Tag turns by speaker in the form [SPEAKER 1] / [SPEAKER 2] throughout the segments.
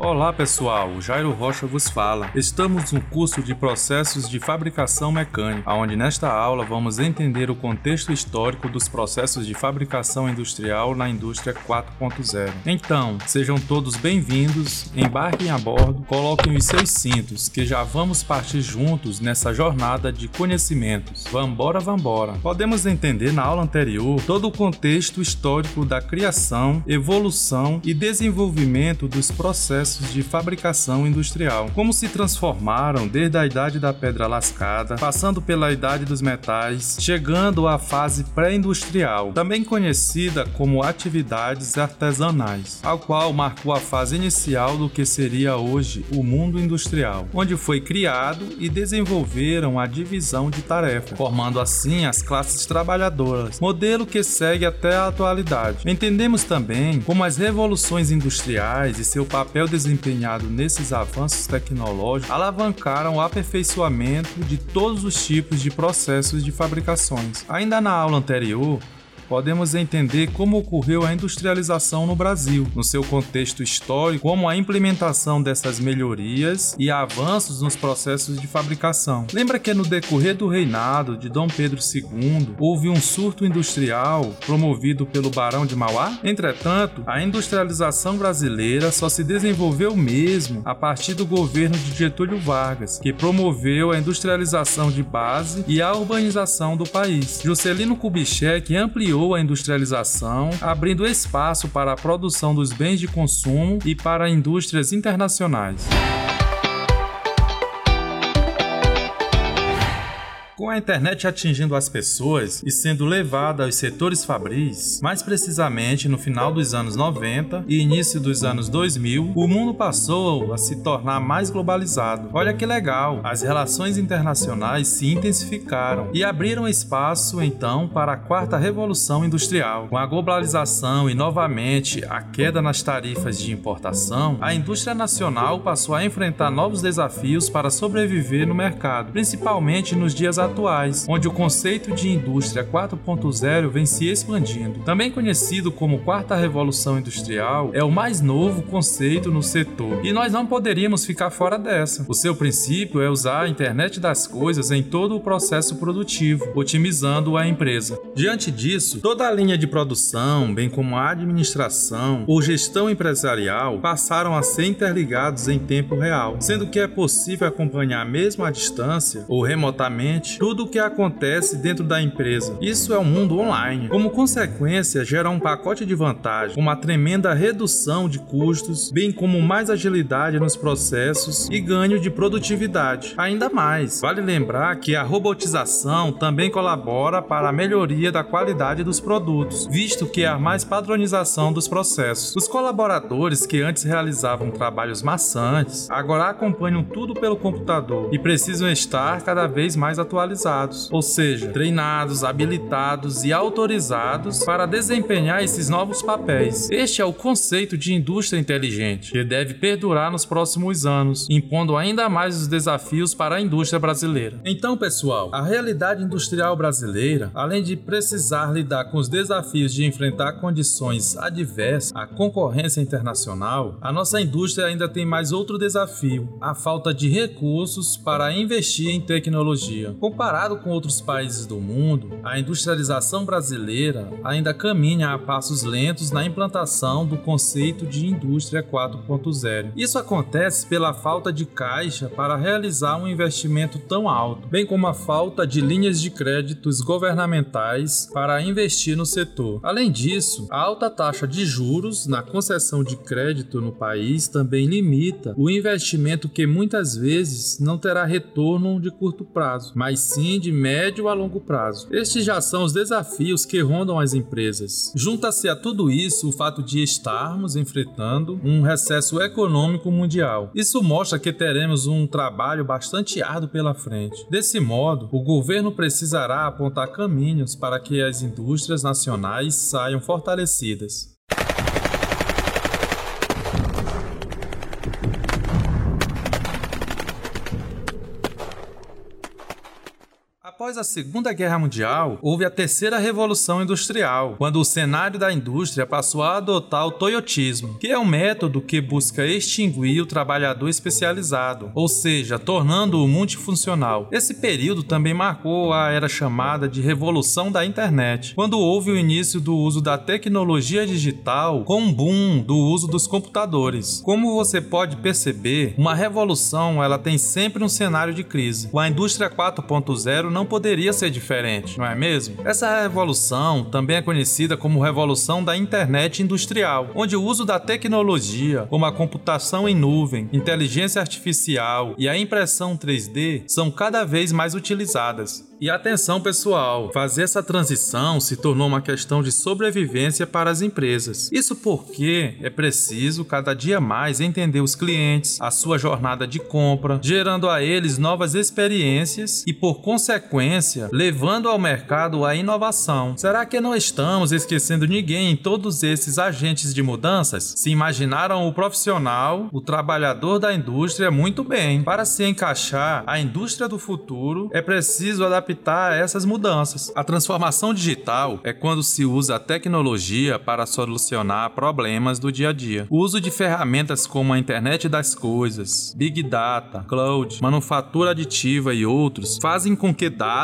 [SPEAKER 1] Olá pessoal, Jairo Rocha vos fala. Estamos no curso de Processos de Fabricação Mecânica, onde nesta aula vamos entender o contexto histórico dos processos de fabricação industrial na indústria 4.0. Então, sejam todos bem-vindos, embarquem a bordo, coloquem os seus cintos, que já vamos partir juntos nessa jornada de conhecimentos. Vambora, vambora! Podemos entender na aula anterior todo o contexto histórico da criação, evolução e desenvolvimento dos processos processos de fabricação industrial, como se transformaram desde a idade da pedra lascada, passando pela idade dos metais, chegando à fase pré-industrial, também conhecida como atividades artesanais, ao qual marcou a fase inicial do que seria hoje o mundo industrial, onde foi criado e desenvolveram a divisão de tarefa, formando assim as classes trabalhadoras, modelo que segue até a atualidade. Entendemos também como as revoluções industriais e seu papel desempenhado nesses avanços tecnológicos alavancaram o aperfeiçoamento de todos os tipos de processos de fabricações. Ainda na aula anterior, podemos entender como ocorreu a industrialização no Brasil, no seu contexto histórico, como a implementação dessas melhorias e avanços nos processos de fabricação. Lembra que no decorrer do reinado de Dom Pedro II houve um surto industrial promovido pelo Barão de Mauá? Entretanto, a industrialização brasileira só se desenvolveu mesmo a partir do governo de Getúlio Vargas, que promoveu a industrialização de base e a urbanização do país. Juscelino Kubitschek ampliou a industrialização, abrindo espaço para a produção dos bens de consumo e para indústrias internacionais. Com a internet atingindo as pessoas e sendo levada aos setores fabris, mais precisamente no final dos anos 90 e início dos anos 2000, o mundo passou a se tornar mais globalizado. Olha que legal, as relações internacionais se intensificaram e abriram espaço então para a quarta revolução industrial. Com a globalização e novamente a queda nas tarifas de importação, a indústria nacional passou a enfrentar novos desafios para sobreviver no mercado, principalmente nos dias atuais atuais, onde o conceito de indústria 4.0 vem se expandindo. Também conhecido como Quarta Revolução Industrial, é o mais novo conceito no setor e nós não poderíamos ficar fora dessa. O seu princípio é usar a internet das coisas em todo o processo produtivo, otimizando a empresa. Diante disso, toda a linha de produção, bem como a administração ou gestão empresarial, passaram a ser interligados em tempo real, sendo que é possível acompanhar mesmo à distância ou remotamente tudo o que acontece dentro da empresa. Isso é um mundo online. Como consequência, gera um pacote de vantagens, uma tremenda redução de custos, bem como mais agilidade nos processos e ganho de produtividade. Ainda mais, vale lembrar que a robotização também colabora para a melhoria da qualidade dos produtos, visto que há mais padronização dos processos. Os colaboradores que antes realizavam trabalhos maçantes agora acompanham tudo pelo computador e precisam estar cada vez mais atualizados ou seja, treinados, habilitados e autorizados para desempenhar esses novos papéis. Este é o conceito de indústria inteligente, que deve perdurar nos próximos anos, impondo ainda mais os desafios para a indústria brasileira. Então, pessoal, a realidade industrial brasileira, além de precisar lidar com os desafios de enfrentar condições adversas, a concorrência internacional, a nossa indústria ainda tem mais outro desafio: a falta de recursos para investir em tecnologia. Comparado com outros países do mundo, a industrialização brasileira ainda caminha a passos lentos na implantação do conceito de indústria 4.0. Isso acontece pela falta de caixa para realizar um investimento tão alto, bem como a falta de linhas de créditos governamentais para investir no setor. Além disso, a alta taxa de juros na concessão de crédito no país também limita o investimento que muitas vezes não terá retorno de curto prazo, mas sim de médio a longo prazo. Estes já são os desafios que rondam as empresas. Junta-se a tudo isso o fato de estarmos enfrentando um recesso econômico mundial. Isso mostra que teremos um trabalho bastante árduo pela frente. Desse modo, o governo precisará apontar caminhos para que as indústrias nacionais saiam fortalecidas. Após a Segunda Guerra Mundial, houve a terceira revolução industrial, quando o cenário da indústria passou a adotar o toyotismo, que é um método que busca extinguir o trabalhador especializado, ou seja, tornando-o multifuncional. Esse período também marcou a era chamada de Revolução da Internet, quando houve o início do uso da tecnologia digital com um boom do uso dos computadores. Como você pode perceber, uma revolução ela tem sempre um cenário de crise. A indústria 4.0 não ser diferente, não é mesmo? Essa revolução também é conhecida como revolução da internet industrial, onde o uso da tecnologia, como a computação em nuvem, inteligência artificial e a impressão 3D, são cada vez mais utilizadas. E atenção pessoal, fazer essa transição se tornou uma questão de sobrevivência para as empresas. Isso porque é preciso cada dia mais entender os clientes, a sua jornada de compra, gerando a eles novas experiências e, por consequência, levando ao mercado a inovação. Será que não estamos esquecendo ninguém em todos esses agentes de mudanças? Se imaginaram o profissional, o trabalhador da indústria muito bem. Para se encaixar a indústria do futuro, é preciso adaptar adaptar a essas mudanças. A transformação digital é quando se usa a tecnologia para solucionar problemas do dia a dia. O uso de ferramentas como a internet das coisas, big data, cloud, manufatura aditiva e outros fazem com que dados,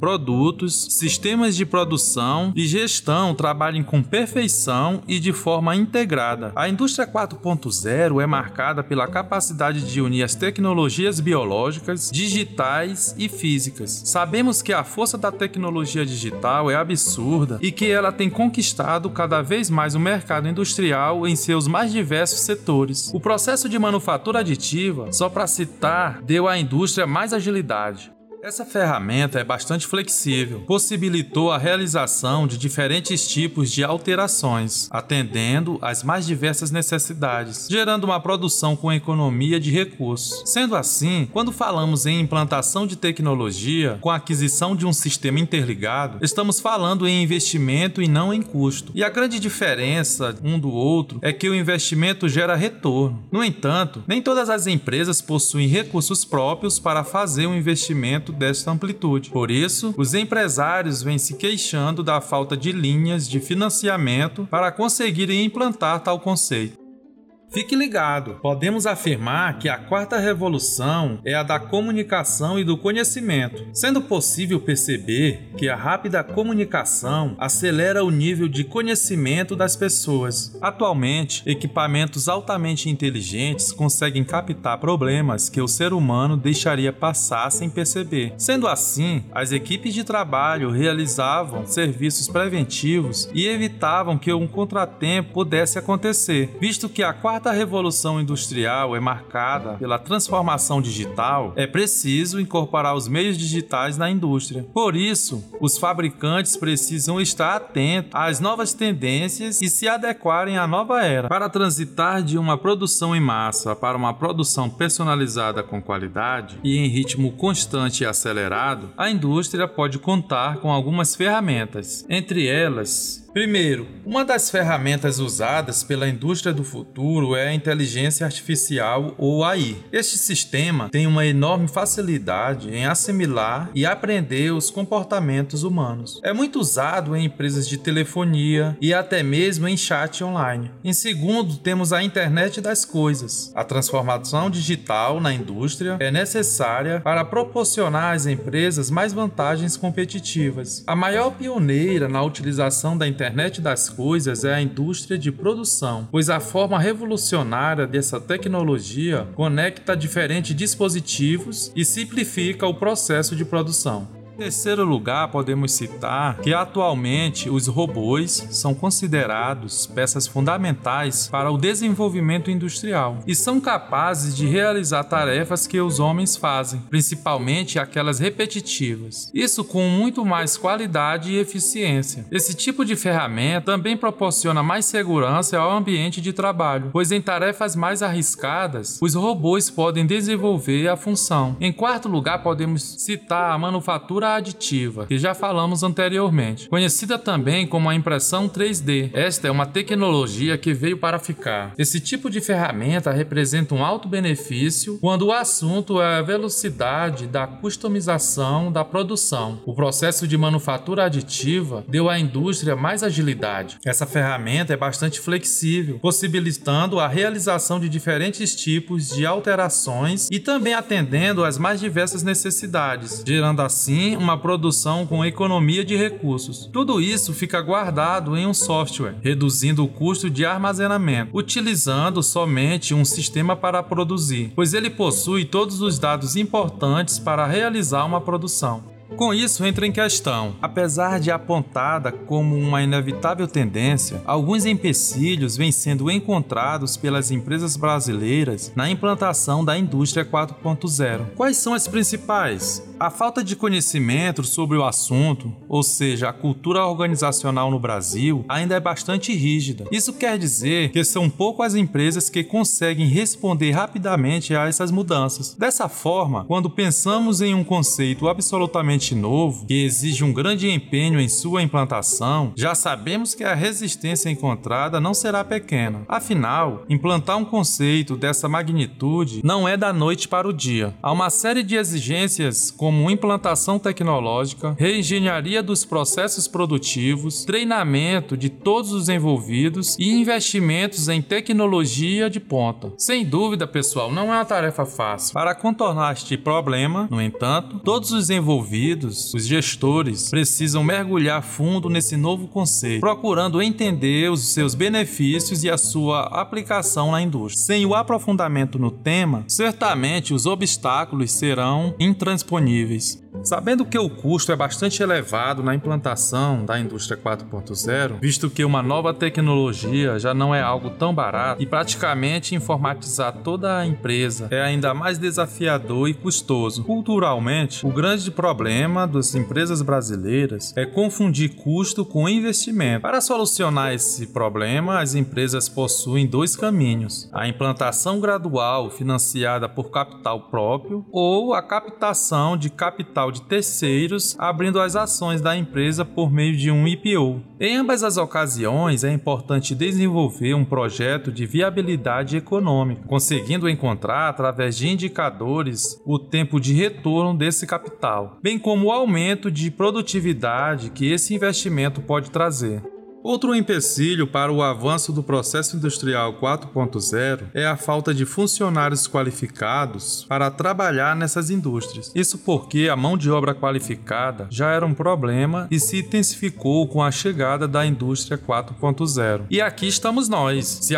[SPEAKER 1] produtos, sistemas de produção e gestão trabalhem com perfeição e de forma integrada. A indústria 4.0 é marcada pela capacidade de unir as tecnologias biológicas, digitais e físicas. Sabemos que a força da tecnologia digital é absurda e que ela tem conquistado cada vez mais o mercado industrial em seus mais diversos setores. O processo de manufatura aditiva, só para citar, deu à indústria mais agilidade. Essa ferramenta é bastante flexível, possibilitou a realização de diferentes tipos de alterações, atendendo às mais diversas necessidades, gerando uma produção com economia de recursos. Sendo assim, quando falamos em implantação de tecnologia com a aquisição de um sistema interligado, estamos falando em investimento e não em custo. E a grande diferença um do outro é que o investimento gera retorno. No entanto, nem todas as empresas possuem recursos próprios para fazer um investimento desta amplitude. Por isso, os empresários vêm se queixando da falta de linhas de financiamento para conseguirem implantar tal conceito. Fique ligado, podemos afirmar que a quarta revolução é a da comunicação e do conhecimento, sendo possível perceber que a rápida comunicação acelera o nível de conhecimento das pessoas. Atualmente, equipamentos altamente inteligentes conseguem captar problemas que o ser humano deixaria passar sem perceber. Sendo assim, as equipes de trabalho realizavam serviços preventivos e evitavam que um contratempo pudesse acontecer, visto que a quarta quarta revolução industrial é marcada pela transformação digital, é preciso incorporar os meios digitais na indústria. Por isso, os fabricantes precisam estar atentos às novas tendências e se adequarem à nova era. Para transitar de uma produção em massa para uma produção personalizada com qualidade e em ritmo constante e acelerado, a indústria pode contar com algumas ferramentas, entre elas Primeiro, uma das ferramentas usadas pela indústria do futuro é a inteligência artificial ou AI. Este sistema tem uma enorme facilidade em assimilar e aprender os comportamentos humanos. É muito usado em empresas de telefonia e até mesmo em chat online. Em segundo, temos a internet das coisas. A transformação digital na indústria é necessária para proporcionar às empresas mais vantagens competitivas. A maior pioneira na utilização da internet internet das coisas é a indústria de produção, pois a forma revolucionária dessa tecnologia conecta diferentes dispositivos e simplifica o processo de produção. Em terceiro lugar, podemos citar que atualmente os robôs são considerados peças fundamentais para o desenvolvimento industrial e são capazes de realizar tarefas que os homens fazem, principalmente aquelas repetitivas. Isso com muito mais qualidade e eficiência. Esse tipo de ferramenta também proporciona mais segurança ao ambiente de trabalho, pois em tarefas mais arriscadas, os robôs podem desenvolver a função. Em quarto lugar, podemos citar a manufatura aditiva, que já falamos anteriormente, conhecida também como a impressão 3D. Esta é uma tecnologia que veio para ficar. Esse tipo de ferramenta representa um alto benefício quando o assunto é a velocidade da customização da produção. O processo de manufatura aditiva deu à indústria mais agilidade. Essa ferramenta é bastante flexível, possibilitando a realização de diferentes tipos de alterações e também atendendo às mais diversas necessidades, gerando assim uma produção com economia de recursos. Tudo isso fica guardado em um software, reduzindo o custo de armazenamento, utilizando somente um sistema para produzir, pois ele possui todos os dados importantes para realizar uma produção. Com isso, entra em questão, apesar de apontada como uma inevitável tendência, alguns empecilhos vêm sendo encontrados pelas empresas brasileiras na implantação da indústria 4.0. Quais são as principais? A falta de conhecimento sobre o assunto, ou seja, a cultura organizacional no Brasil, ainda é bastante rígida. Isso quer dizer que são poucas as empresas que conseguem responder rapidamente a essas mudanças. Dessa forma, quando pensamos em um conceito absolutamente novo, que exige um grande empenho em sua implantação, já sabemos que a resistência encontrada não será pequena. Afinal, implantar um conceito dessa magnitude não é da noite para o dia. Há uma série de exigências como implantação tecnológica, reengenharia dos processos produtivos, treinamento de todos os envolvidos e investimentos em tecnologia de ponta. Sem dúvida, pessoal, não é uma tarefa fácil. Para contornar este problema, no entanto, todos os envolvidos, os gestores, precisam mergulhar fundo nesse novo conceito, procurando entender os seus benefícios e a sua aplicação na indústria. Sem o aprofundamento no tema, certamente os obstáculos serão intransponíveis disponíveis. Sabendo que o custo é bastante elevado na implantação da indústria 4.0, visto que uma nova tecnologia já não é algo tão barato e praticamente informatizar toda a empresa é ainda mais desafiador e custoso. Culturalmente, o grande problema das empresas brasileiras é confundir custo com investimento. Para solucionar esse problema, as empresas possuem dois caminhos: a implantação gradual financiada por capital próprio ou a captação de capital de terceiros, abrindo as ações da empresa por meio de um IPO. Em ambas as ocasiões, é importante desenvolver um projeto de viabilidade econômica, conseguindo encontrar através de indicadores o tempo de retorno desse capital, bem como o aumento de produtividade que esse investimento pode trazer. Outro empecilho para o avanço do processo industrial 4.0 é a falta de funcionários qualificados para trabalhar nessas indústrias. Isso porque a mão de obra qualificada já era um problema e se intensificou com a chegada da indústria 4.0. E aqui estamos nós, se,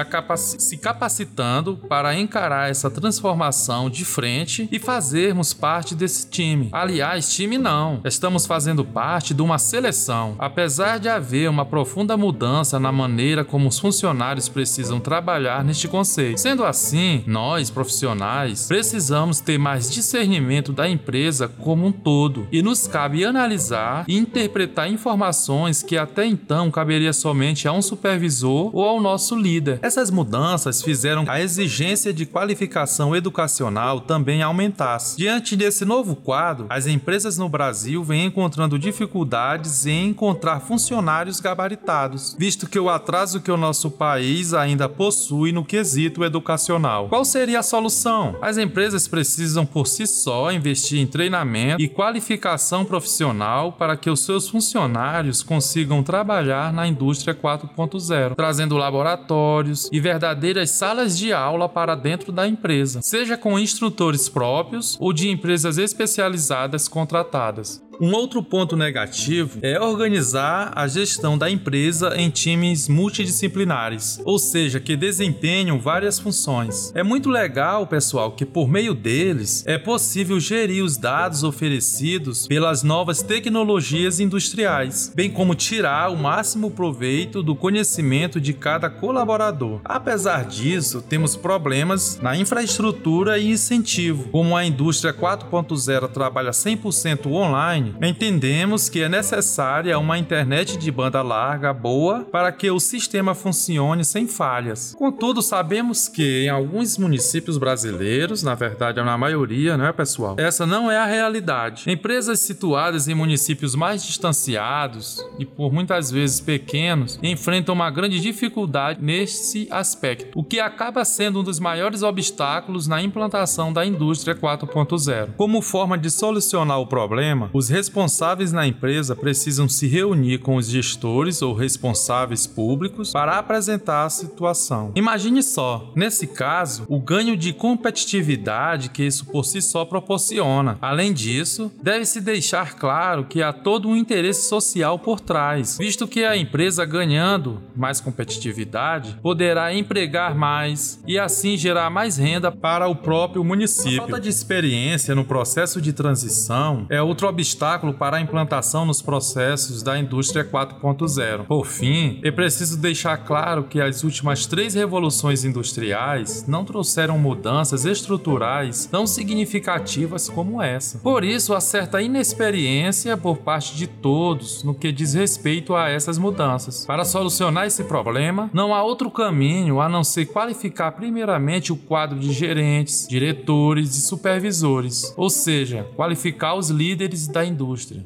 [SPEAKER 1] se capacitando para encarar essa transformação de frente e fazermos parte desse time. Aliás, time não, estamos fazendo parte de uma seleção. Apesar de haver uma profunda mudança na maneira como os funcionários precisam trabalhar neste conceito. Sendo assim, nós, profissionais, precisamos ter mais discernimento da empresa como um todo e nos cabe analisar e interpretar informações que até então caberia somente a um supervisor ou ao nosso líder. Essas mudanças fizeram a exigência de qualificação educacional também aumentasse. Diante desse novo quadro, as empresas no Brasil vêm encontrando dificuldades em encontrar funcionários gabaritados visto que o atraso que o nosso país ainda possui no quesito educacional. Qual seria a solução? As empresas precisam por si só investir em treinamento e qualificação profissional para que os seus funcionários consigam trabalhar na indústria 4.0, trazendo laboratórios e verdadeiras salas de aula para dentro da empresa, seja com instrutores próprios ou de empresas especializadas contratadas. Um outro ponto negativo é organizar a gestão da empresa em times multidisciplinares, ou seja, que desempenham várias funções. É muito legal, pessoal, que por meio deles é possível gerir os dados oferecidos pelas novas tecnologias industriais, bem como tirar o máximo proveito do conhecimento de cada colaborador. Apesar disso, temos problemas na infraestrutura e incentivo. Como a indústria 4.0 trabalha 100% online, online, entendemos que é necessária uma internet de banda larga boa para que o sistema funcione sem falhas. Contudo, sabemos que em alguns municípios brasileiros, na verdade, na maioria, não é, pessoal? Essa não é a realidade. Empresas situadas em municípios mais distanciados e por muitas vezes pequenos enfrentam uma grande dificuldade nesse aspecto, o que acaba sendo um dos maiores obstáculos na implantação da indústria 4.0. Como forma de solucionar o problema, os responsáveis na empresa precisam se reunir com os gestores ou responsáveis públicos para apresentar a situação. Imagine só, nesse caso, o ganho de competitividade que isso por si só proporciona. Além disso, deve-se deixar claro que há todo um interesse social por trás, visto que a empresa ganhando mais competitividade poderá empregar mais e assim gerar mais renda para o próprio município. A falta de experiência no processo de transição é outro obstáculo para a implantação nos processos da indústria 4.0. Por fim, é preciso deixar claro que as últimas três revoluções industriais não trouxeram mudanças estruturais tão significativas como essa. Por isso, há certa inexperiência por parte de todos no que diz respeito a essas mudanças. Para solucionar esse problema, não há outro caminho a não ser qualificar primeiramente o quadro de gerentes, diretores e supervisores, ou seja, qualificar os líderes da indústria.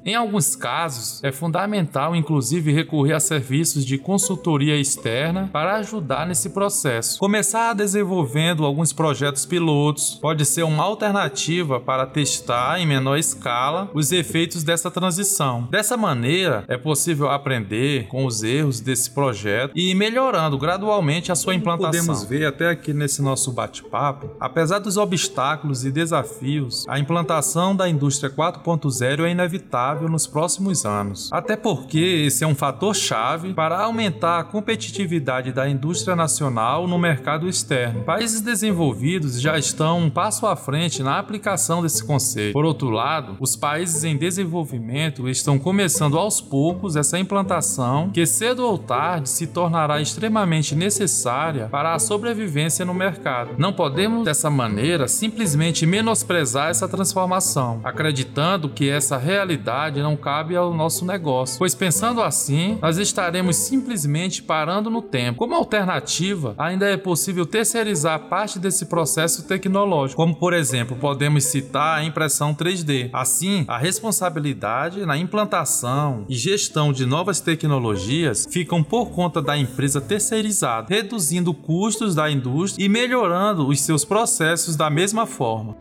[SPEAKER 1] Em alguns casos, é fundamental inclusive recorrer a serviços de consultoria externa para ajudar nesse processo. Começar desenvolvendo alguns projetos pilotos pode ser uma alternativa para testar em menor escala os efeitos dessa transição. Dessa maneira, é possível aprender com os erros desse projeto e ir melhorando gradualmente a sua implantação. Podemos ver até aqui nesse nosso bate-papo, apesar dos obstáculos e desafios, a implantação da indústria 4.0 é inevitável nos próximos anos. Até porque esse é um fator chave para aumentar a competitividade da indústria nacional no mercado externo. Países desenvolvidos já estão um passo à frente na aplicação desse conceito. Por outro lado, os países em desenvolvimento estão começando aos poucos essa implantação que cedo ou tarde se tornará extremamente necessária para a sobrevivência no mercado. Não podemos dessa maneira simplesmente menosprezar essa transformação, acreditando que essa realidade não cabe ao nosso negócio, pois pensando assim, nós estaremos simplesmente parando no tempo. Como alternativa, ainda é possível terceirizar parte desse processo tecnológico, como por exemplo, podemos citar a impressão 3D. Assim, a responsabilidade na implantação e gestão de novas tecnologias ficam por conta da empresa terceirizada, reduzindo custos da indústria e melhorando os seus processos da mesma forma.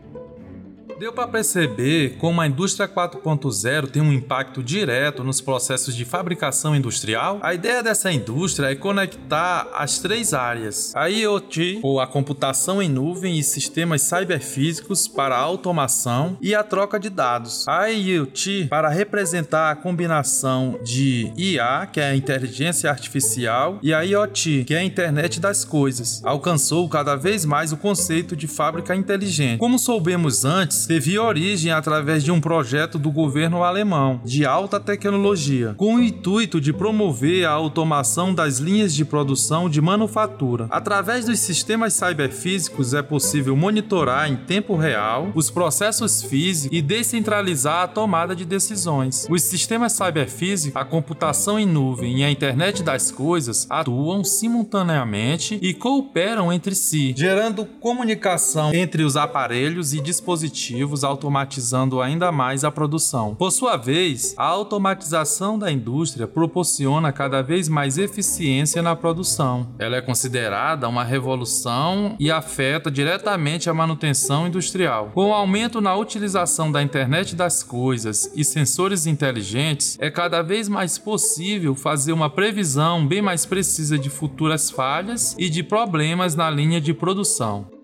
[SPEAKER 1] Deu para perceber como a indústria 4.0 tem um impacto direto nos processos de fabricação industrial? A ideia dessa indústria é conectar as três áreas: a IoT, ou a computação em nuvem e sistemas cyberfísicos para automação e a troca de dados. A IoT para representar a combinação de IA, que é a inteligência artificial, e a IoT, que é a internet das coisas. Alcançou cada vez mais o conceito de fábrica inteligente. Como soubemos antes, teve origem através de um projeto do governo alemão de alta tecnologia, com o intuito de promover a automação das linhas de produção de manufatura. Através dos sistemas cyberfísicos é possível monitorar em tempo real os processos físicos e descentralizar a tomada de decisões. Os sistemas cyberfísicos, a computação em nuvem e a internet das coisas atuam simultaneamente e cooperam entre si, gerando comunicação entre os aparelhos e dispositivos automatizando ainda mais a produção. Por sua vez, a automatização da indústria proporciona cada vez mais eficiência na produção. Ela é considerada uma revolução e afeta diretamente a manutenção industrial. Com o aumento na utilização da internet das coisas e sensores inteligentes, é cada vez mais possível fazer uma previsão bem mais precisa de futuras falhas e de problemas na linha de produção.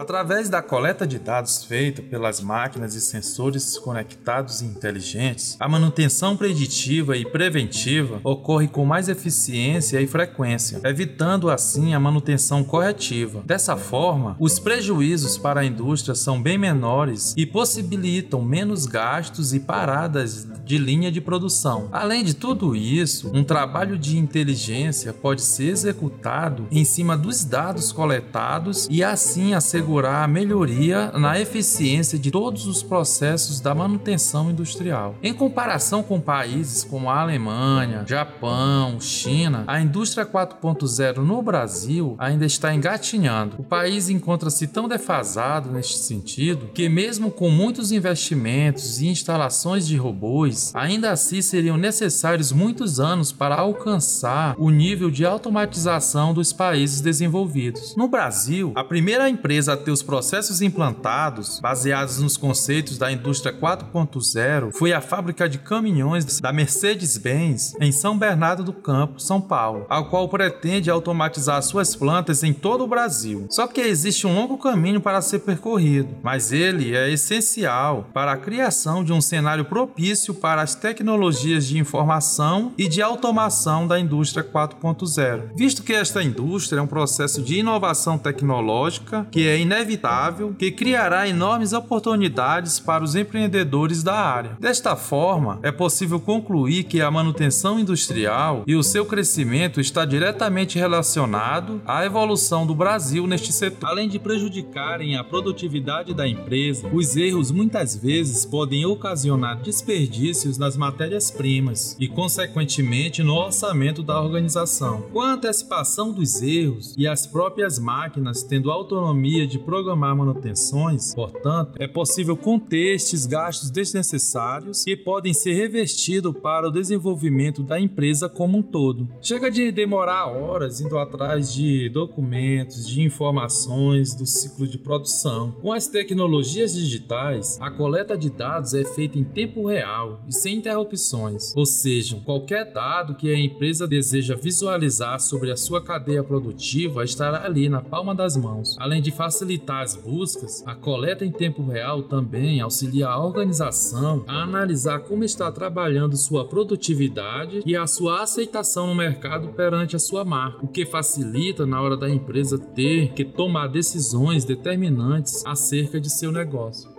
[SPEAKER 1] Através da coleta de dados feita pelas máquinas e sensores conectados e inteligentes, a manutenção preditiva e preventiva ocorre com mais eficiência e frequência, evitando assim a manutenção corretiva. Dessa forma, os prejuízos para a indústria são bem menores e possibilitam menos gastos e paradas de linha de produção. Além de tudo isso, um trabalho de inteligência pode ser executado em cima dos dados coletados e assim assegurar assegurar a melhoria na eficiência de todos os processos da manutenção industrial. Em comparação com países como a Alemanha, Japão, China, a indústria 4.0 no Brasil ainda está engatinhando. O país encontra-se tão defasado neste sentido que, mesmo com muitos investimentos e instalações de robôs, ainda assim seriam necessários muitos anos para alcançar o nível de automatização dos países desenvolvidos. No Brasil, a primeira empresa a ter os processos implantados, baseados nos conceitos da indústria 4.0, foi a fábrica de caminhões da Mercedes-Benz em São Bernardo do Campo, São Paulo, a qual pretende automatizar suas plantas em todo o Brasil. Só que existe um longo caminho para ser percorrido, mas ele é essencial para a criação de um cenário propício para as tecnologias de informação e de automação da indústria 4.0, visto que esta indústria é um processo de inovação tecnológica que é inevitável, que criará enormes oportunidades para os empreendedores da área. Desta forma, é possível concluir que a manutenção industrial e o seu crescimento está diretamente relacionado à evolução do Brasil neste setor. Além de prejudicarem a produtividade da empresa, os erros muitas vezes podem ocasionar desperdícios nas matérias-primas e, consequentemente, no orçamento da organização. Com a antecipação dos erros e as próprias máquinas tendo autonomia de programar manutenções, portanto, é possível conter estes gastos desnecessários que podem ser revestidos para o desenvolvimento da empresa como um todo. Chega de demorar horas indo atrás de documentos, de informações do ciclo de produção. Com as tecnologias digitais, a coleta de dados é feita em tempo real e sem interrupções, ou seja, qualquer dado que a empresa deseja visualizar sobre a sua cadeia produtiva estará ali na palma das mãos. Além de facilitar as buscas, a coleta em tempo real também auxilia a organização a analisar como está trabalhando sua produtividade e a sua aceitação no mercado perante a sua marca, o que facilita na hora da empresa ter que tomar decisões determinantes acerca de seu negócio.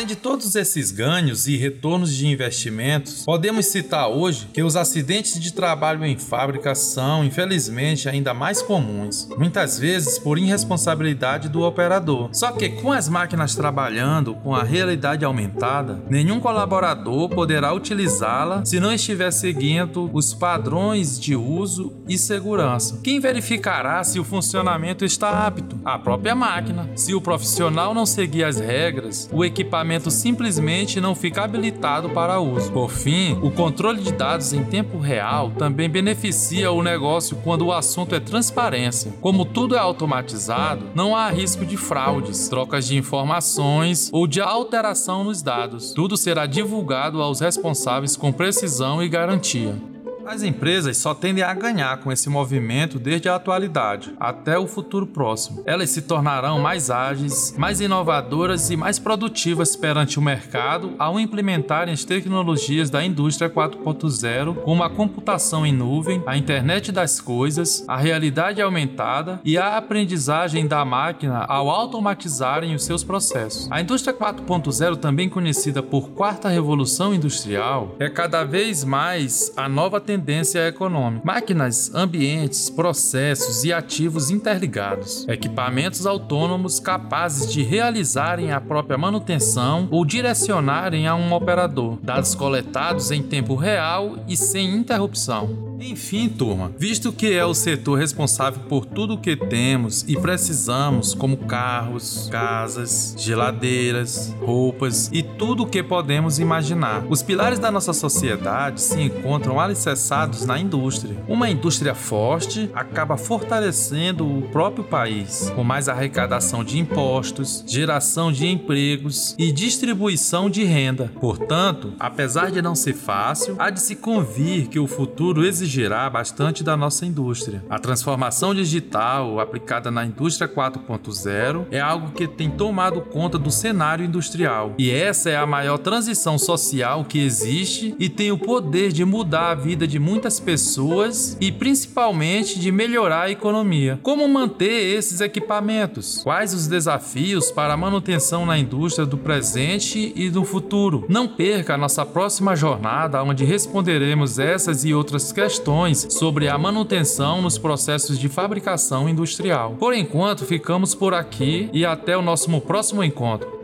[SPEAKER 1] Além de todos esses ganhos e retornos de investimentos, podemos citar hoje que os acidentes de trabalho em fábrica são, infelizmente, ainda mais comuns, muitas vezes por irresponsabilidade do operador. Só que com as máquinas trabalhando com a realidade aumentada, nenhum colaborador poderá utilizá-la se não estiver seguindo os padrões de uso e segurança. Quem verificará se o funcionamento está apto? A própria máquina. Se o profissional não seguir as regras, o equipamento equipamento simplesmente não fica habilitado para uso. Por fim, o controle de dados em tempo real também beneficia o negócio quando o assunto é transparência. Como tudo é automatizado, não há risco de fraudes, trocas de informações ou de alteração nos dados. Tudo será divulgado aos responsáveis com precisão e garantia. As empresas só tendem a ganhar com esse movimento desde a atualidade até o futuro próximo. Elas se tornarão mais ágeis, mais inovadoras e mais produtivas perante o mercado ao implementarem as tecnologias da indústria 4.0, como a computação em nuvem, a internet das coisas, a realidade aumentada e a aprendizagem da máquina ao automatizarem os seus processos. A indústria 4.0, também conhecida por quarta revolução industrial, é cada vez mais a nova tendência tendência econômica. Máquinas, ambientes, processos e ativos interligados. Equipamentos autônomos capazes de realizarem a própria manutenção ou direcionarem a um operador. Dados coletados em tempo real e sem interrupção. Enfim, turma, visto que é o setor responsável por tudo o que temos e precisamos, como carros, casas, geladeiras, roupas e tudo o que podemos imaginar, os pilares da nossa sociedade se encontram alicerçados na indústria. Uma indústria forte acaba fortalecendo o próprio país, com mais arrecadação de impostos, geração de empregos e distribuição de renda. Portanto, apesar de não ser fácil, há de se convir que o futuro exige exigirá bastante da nossa indústria. A transformação digital aplicada na indústria 4.0 é algo que tem tomado conta do cenário industrial. E essa é a maior transição social que existe e tem o poder de mudar a vida de muitas pessoas e principalmente de melhorar a economia. Como manter esses equipamentos? Quais os desafios para a manutenção na indústria do presente e do futuro? Não perca a nossa próxima jornada onde responderemos essas e outras questões questões sobre a manutenção nos processos de fabricação industrial. Por enquanto, ficamos por aqui e até o nosso próximo encontro.